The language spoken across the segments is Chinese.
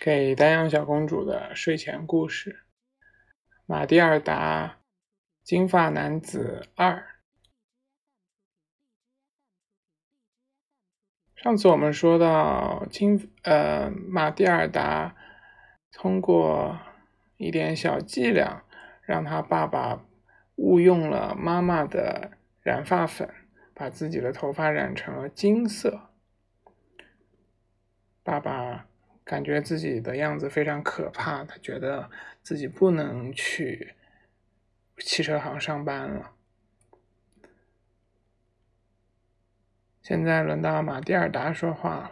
给丹阳小公主的睡前故事：马蒂尔达，金发男子二。上次我们说到，金呃马蒂尔达通过一点小伎俩，让他爸爸误用了妈妈的染发粉，把自己的头发染成了金色。爸爸。感觉自己的样子非常可怕，他觉得自己不能去汽车行上班了。现在轮到马蒂尔达说话了。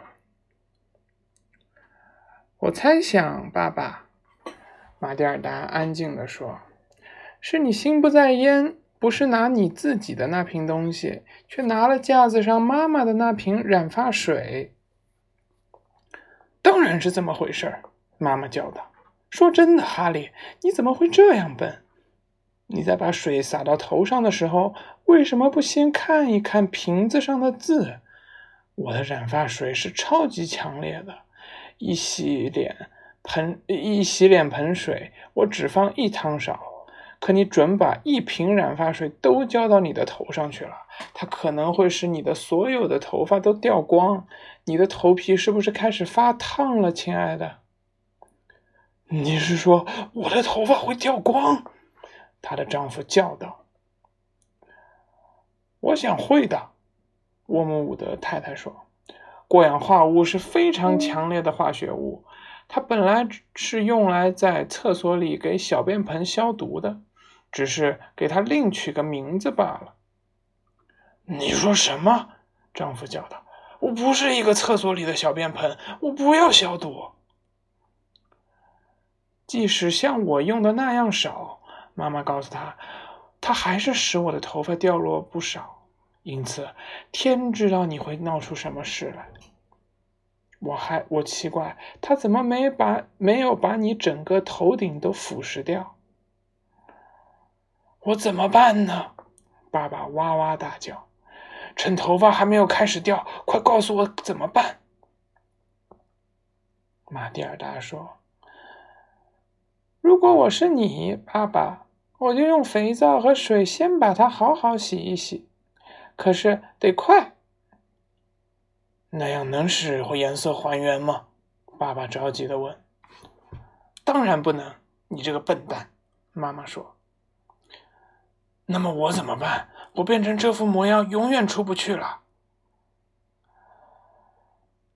我猜想，爸爸，马蒂尔达安静的说：“是你心不在焉，不是拿你自己的那瓶东西，却拿了架子上妈妈的那瓶染发水。”当然是这么回事儿，妈妈叫道：“说真的，哈利，你怎么会这样笨？你在把水洒到头上的时候，为什么不先看一看瓶子上的字？我的染发水是超级强烈的，一洗脸盆一洗脸盆水，我只放一汤勺。”可你准把一瓶染发水都浇到你的头上去了，它可能会使你的所有的头发都掉光。你的头皮是不是开始发烫了，亲爱的？你是说我的头发会掉光？她的丈夫叫道。我想会的，沃姆伍德太太说。过氧化物是非常强烈的化学物，它本来是用来在厕所里给小便盆消毒的。只是给他另取个名字罢了。你说什么？丈夫叫道：“我不是一个厕所里的小便盆，我不要消毒。即使像我用的那样少，妈妈告诉他，他还是使我的头发掉落不少。因此，天知道你会闹出什么事来。我还我奇怪，他怎么没把没有把你整个头顶都腐蚀掉。”我怎么办呢？爸爸哇哇大叫。趁头发还没有开始掉，快告诉我怎么办！马蒂尔达说：“如果我是你，爸爸，我就用肥皂和水先把它好好洗一洗。可是得快，那样能使颜色还原吗？”爸爸着急的问。“当然不能，你这个笨蛋！”妈妈说。那么我怎么办？我变成这副模样，永远出不去了。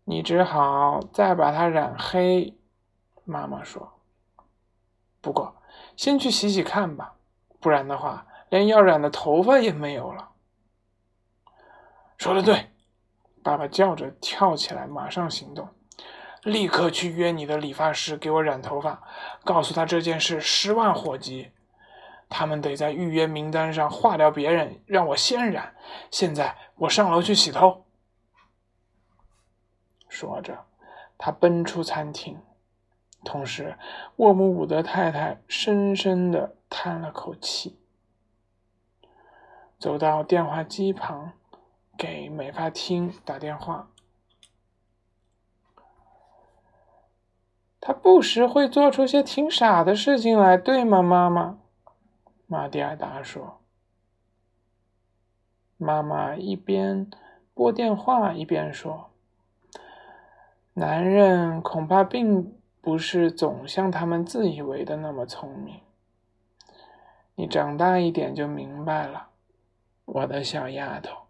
你只好再把它染黑。妈妈说：“不过，先去洗洗看吧，不然的话，连要染的头发也没有了。”说的对，爸爸叫着跳起来，马上行动，立刻去约你的理发师给我染头发，告诉他这件事十万火急。他们得在预约名单上划掉别人，让我先染。现在我上楼去洗头。说着，他奔出餐厅，同时沃姆伍德太太深深的叹了口气，走到电话机旁，给美发厅打电话。他不时会做出些挺傻的事情来，对吗，妈妈？玛蒂尔达说：“妈妈一边拨电话一边说，男人恐怕并不是总像他们自以为的那么聪明。你长大一点就明白了，我的小丫头。”